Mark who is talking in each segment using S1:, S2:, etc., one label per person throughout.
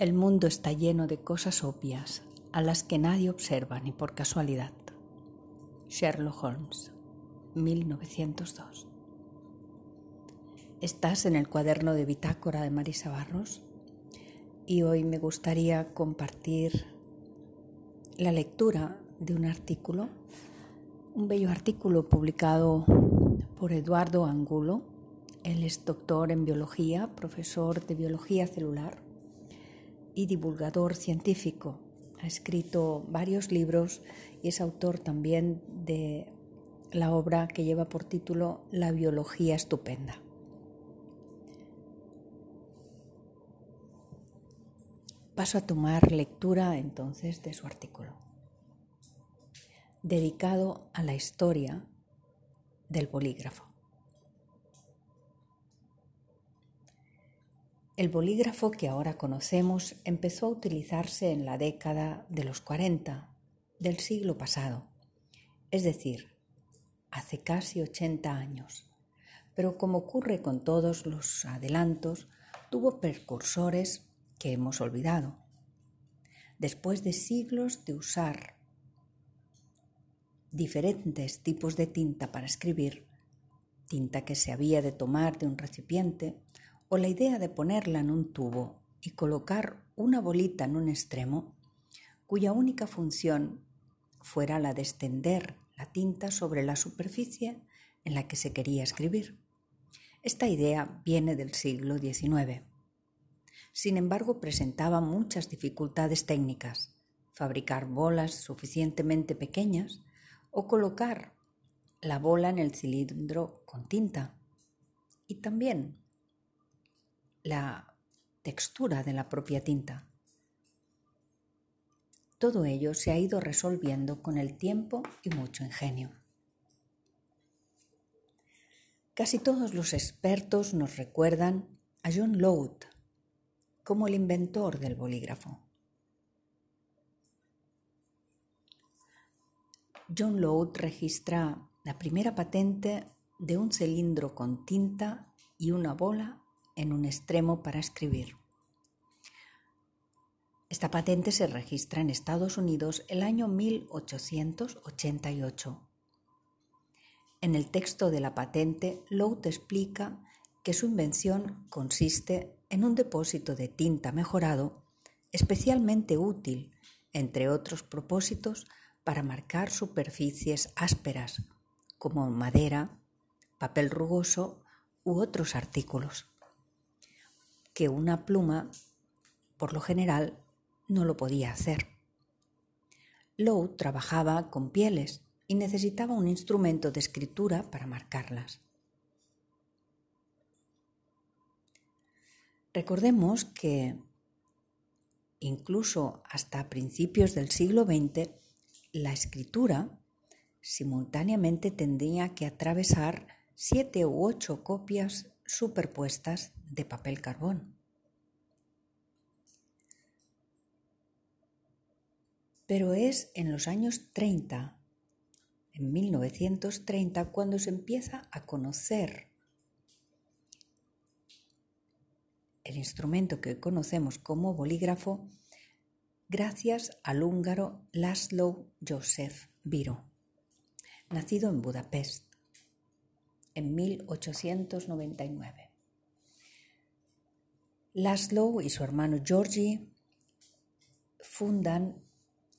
S1: El mundo está lleno de cosas obvias a las que nadie observa ni por casualidad. Sherlock Holmes, 1902. Estás en el cuaderno de bitácora de Marisa Barros y hoy me gustaría compartir la lectura de un artículo, un bello artículo publicado por Eduardo Angulo. Él es doctor en biología, profesor de biología celular y divulgador científico. Ha escrito varios libros y es autor también de la obra que lleva por título La biología estupenda. Paso a tomar lectura entonces de su artículo, dedicado a la historia del bolígrafo. El bolígrafo que ahora conocemos empezó a utilizarse en la década de los 40 del siglo pasado, es decir, hace casi 80 años. Pero como ocurre con todos los adelantos, tuvo precursores que hemos olvidado. Después de siglos de usar diferentes tipos de tinta para escribir, tinta que se había de tomar de un recipiente, o la idea de ponerla en un tubo y colocar una bolita en un extremo, cuya única función fuera la de extender la tinta sobre la superficie en la que se quería escribir. Esta idea viene del siglo XIX. Sin embargo, presentaba muchas dificultades técnicas. Fabricar bolas suficientemente pequeñas o colocar la bola en el cilindro con tinta. Y también la textura de la propia tinta. Todo ello se ha ido resolviendo con el tiempo y mucho ingenio. Casi todos los expertos nos recuerdan a John Lowe como el inventor del bolígrafo. John Lowe registra la primera patente de un cilindro con tinta y una bola en un extremo para escribir. Esta patente se registra en Estados Unidos el año 1888. En el texto de la patente, Lowe explica que su invención consiste en un depósito de tinta mejorado especialmente útil, entre otros propósitos, para marcar superficies ásperas, como madera, papel rugoso u otros artículos que una pluma, por lo general, no lo podía hacer. Lowe trabajaba con pieles y necesitaba un instrumento de escritura para marcarlas. Recordemos que incluso hasta principios del siglo XX la escritura simultáneamente tendría que atravesar siete u ocho copias superpuestas de papel carbón. Pero es en los años 30, en 1930, cuando se empieza a conocer el instrumento que conocemos como bolígrafo gracias al húngaro Laszlo Joseph Biro, nacido en Budapest en 1899. Laszlo y su hermano Georgi fundan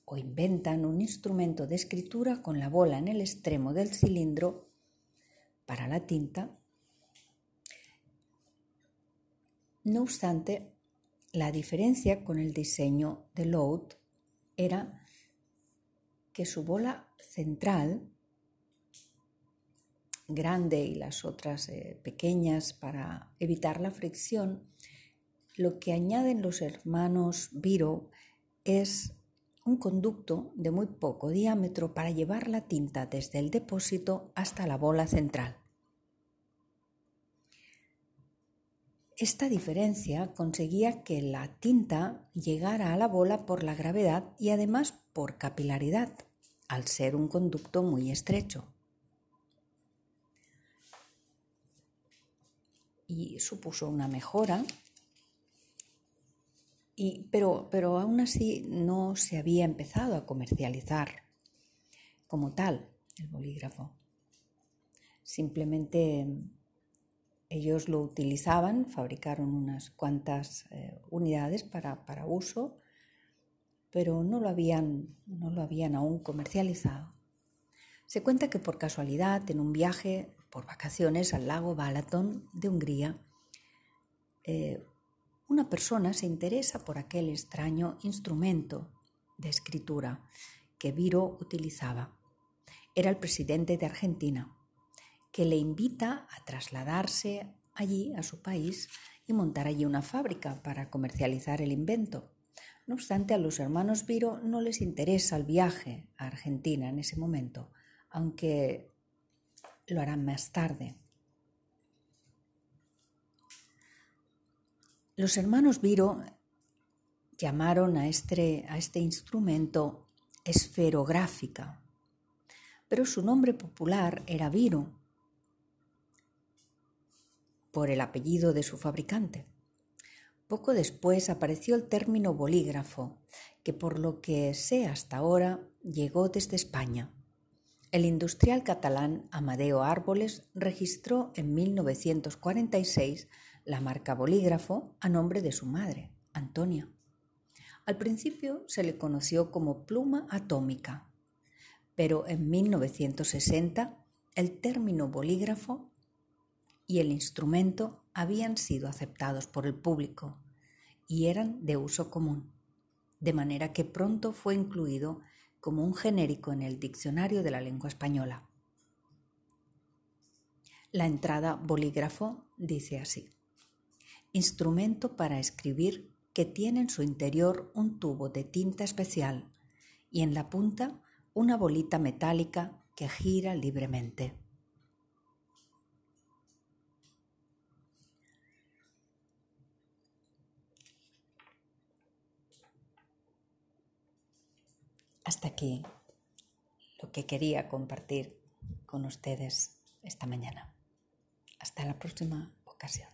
S1: o inventan un instrumento de escritura con la bola en el extremo del cilindro para la tinta. No obstante, la diferencia con el diseño de Lowe era que su bola central grande y las otras eh, pequeñas para evitar la fricción, lo que añaden los hermanos Viro es un conducto de muy poco diámetro para llevar la tinta desde el depósito hasta la bola central. Esta diferencia conseguía que la tinta llegara a la bola por la gravedad y además por capilaridad, al ser un conducto muy estrecho. Y supuso una mejora Y, pero, pero aún así no se había empezado a comercializar como tal el bolígrafo. Simplemente ellos lo utilizaban, fabricaron unas cuantas eh, unidades para, para, uso, pero no lo, habían, no lo habían aún comercializado. Se cuenta que por casualidad, en un viaje por vacaciones al lago Balaton de Hungría, eh, una persona se interesa por aquel extraño instrumento de escritura que Viro utilizaba. Era el presidente de Argentina, que le invita a trasladarse allí, a su país, y montar allí una fábrica para comercializar el invento. No obstante, a los hermanos Viro no les interesa el viaje a Argentina en ese momento, aunque lo harán más tarde. Los hermanos Viro llamaron a este, a este instrumento esferográfica, pero su nombre popular era Viro, por el apellido de su fabricante. Poco después apareció el término bolígrafo, que por lo que sé hasta ahora llegó desde España. El industrial catalán Amadeo Árboles registró en 1946 la marca bolígrafo a nombre de su madre, Antonia. Al principio se le conoció como pluma atómica, pero en 1960 el término bolígrafo y el instrumento habían sido aceptados por el público y eran de uso común, de manera que pronto fue incluido como un genérico en el diccionario de la lengua española. La entrada bolígrafo dice así instrumento para escribir que tiene en su interior un tubo de tinta especial y en la punta una bolita metálica que gira libremente. Hasta aquí lo que quería compartir con ustedes esta mañana. Hasta la próxima ocasión.